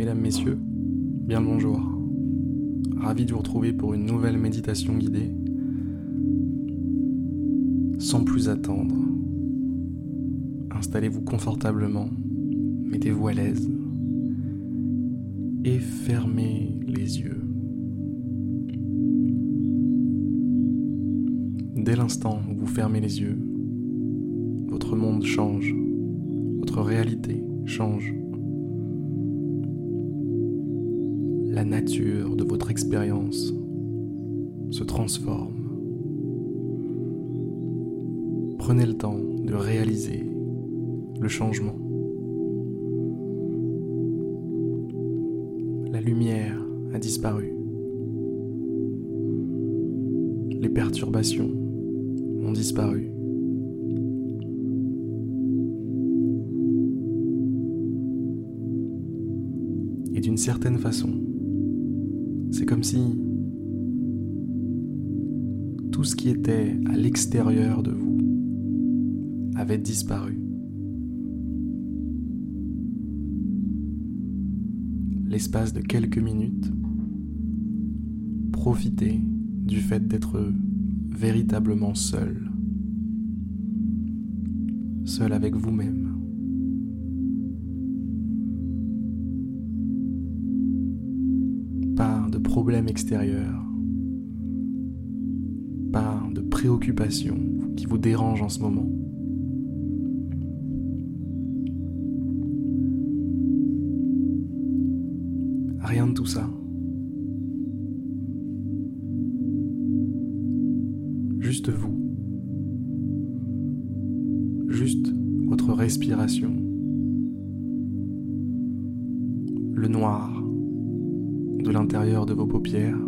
Mesdames, Messieurs, bien le bonjour. Ravi de vous retrouver pour une nouvelle méditation guidée. Sans plus attendre, installez-vous confortablement, mettez-vous à l'aise et fermez les yeux. Dès l'instant où vous fermez les yeux, votre monde change, votre réalité change. La nature de votre expérience se transforme. Prenez le temps de réaliser le changement. La lumière a disparu. Les perturbations ont disparu. Et d'une certaine façon, c'est comme si tout ce qui était à l'extérieur de vous avait disparu. L'espace de quelques minutes, profitez du fait d'être véritablement seul, seul avec vous-même. De problème extérieur, pas de préoccupation qui vous dérange en ce moment. Rien de tout ça. Juste vous. Juste votre respiration. Le noir de vos paupières.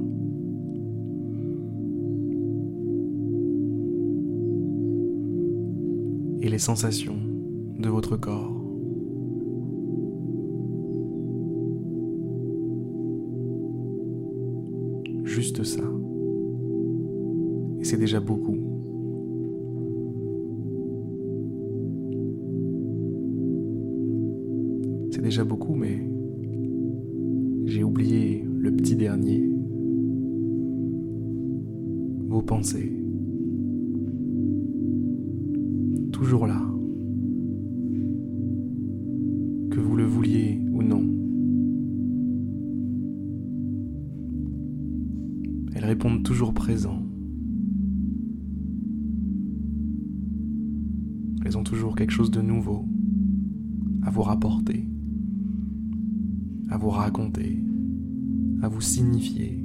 Et les sensations de votre corps. Juste ça. Et c'est déjà beaucoup. C'est déjà beaucoup, mais j'ai oublié le petit dernier. Vos pensées. Toujours là. Que vous le vouliez ou non. Elles répondent toujours présent. Elles ont toujours quelque chose de nouveau à vous rapporter, à vous raconter, à vous signifier.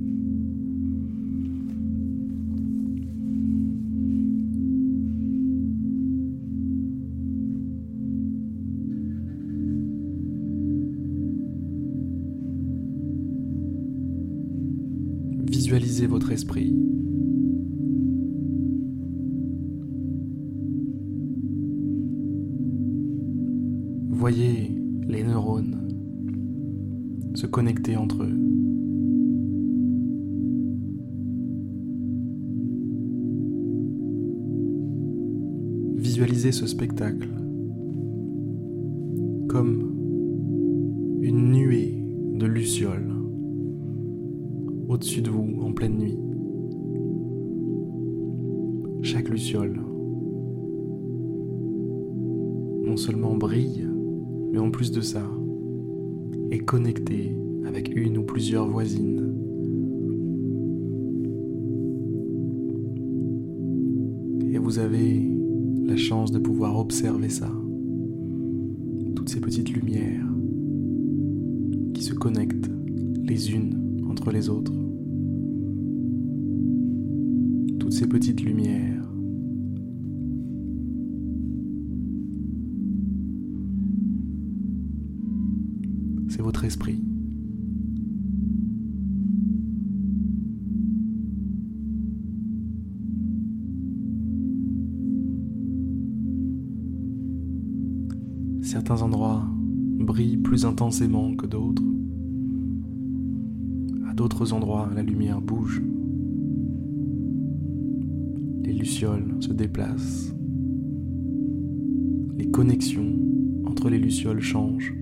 Visualisez votre esprit Voyez les neurones se connecter entre eux. Visualisez ce spectacle comme une nuée de lucioles au-dessus de vous en pleine nuit. Chaque luciole non seulement brille, mais en plus de ça, est connectée avec une ou plusieurs voisines. Et vous avez la chance de pouvoir observer ça. Toutes ces petites lumières qui se connectent les unes entre les autres. Toutes ces petites lumières c'est votre esprit. Certains endroits brillent plus intensément que d'autres. À d'autres endroits, la lumière bouge. Les lucioles se déplacent. Les connexions entre les lucioles changent.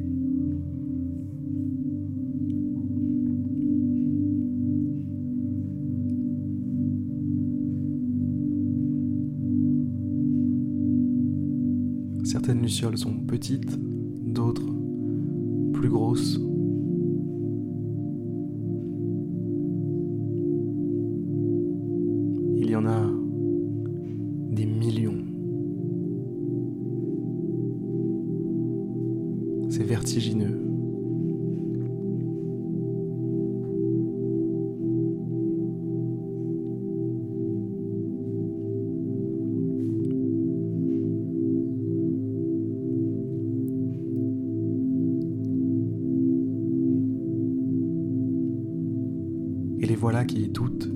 Certaines lucioles sont petites, d'autres plus grosses. Voilà qui toutes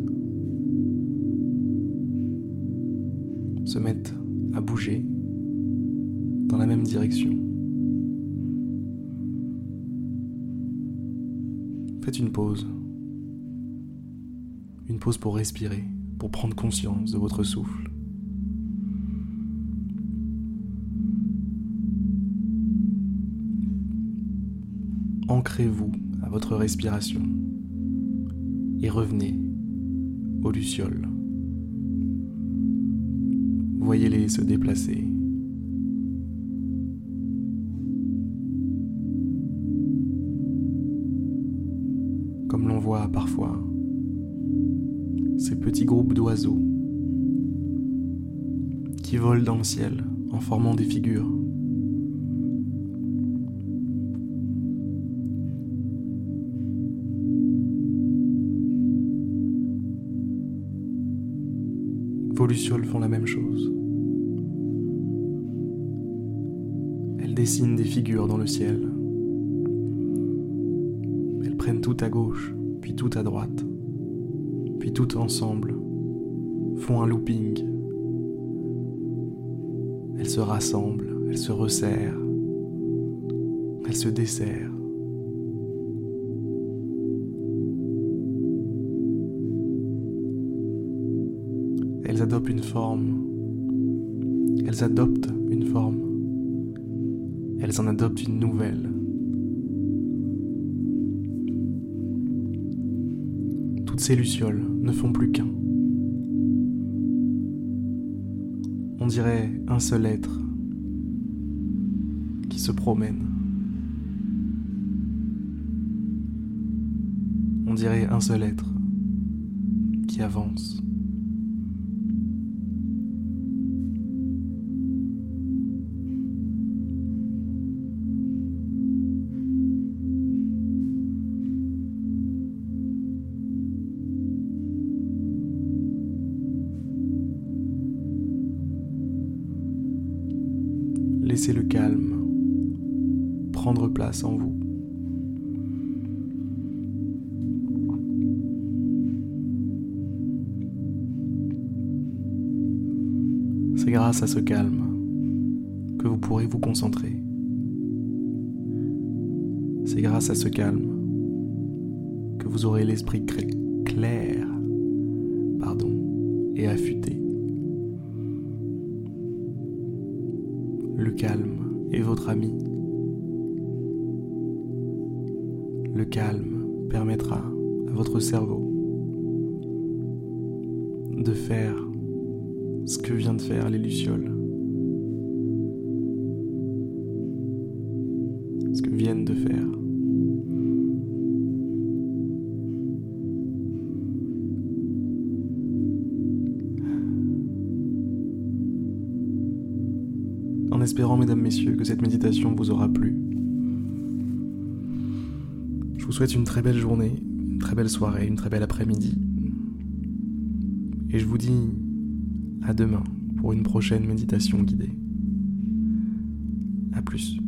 se mettent à bouger dans la même direction. Faites une pause. Une pause pour respirer, pour prendre conscience de votre souffle. Ancrez-vous à votre respiration et revenez aux lucioles. Voyez-les se déplacer. Comme l'on voit parfois ces petits groupes d'oiseaux qui volent dans le ciel en formant des figures. Vos lucioles font la même chose. Elles dessinent des figures dans le ciel. Elles prennent tout à gauche, puis tout à droite, puis tout ensemble, font un looping. Elles se rassemblent, elles se resserrent, elles se desserrent. Elles adoptent une forme. Elles adoptent une forme. Elles en adoptent une nouvelle. Toutes ces lucioles ne font plus qu'un. On dirait un seul être qui se promène. On dirait un seul être qui avance. Laissez le calme prendre place en vous. C'est grâce à ce calme que vous pourrez vous concentrer. C'est grâce à ce calme que vous aurez l'esprit clair pardon, et affûté. Le calme est votre ami. Le calme permettra à votre cerveau de faire ce que vient de faire les lucioles. Ce que viennent de faire. Espérant, mesdames, messieurs, que cette méditation vous aura plu. Je vous souhaite une très belle journée, une très belle soirée, une très belle après-midi. Et je vous dis à demain pour une prochaine méditation guidée. A plus.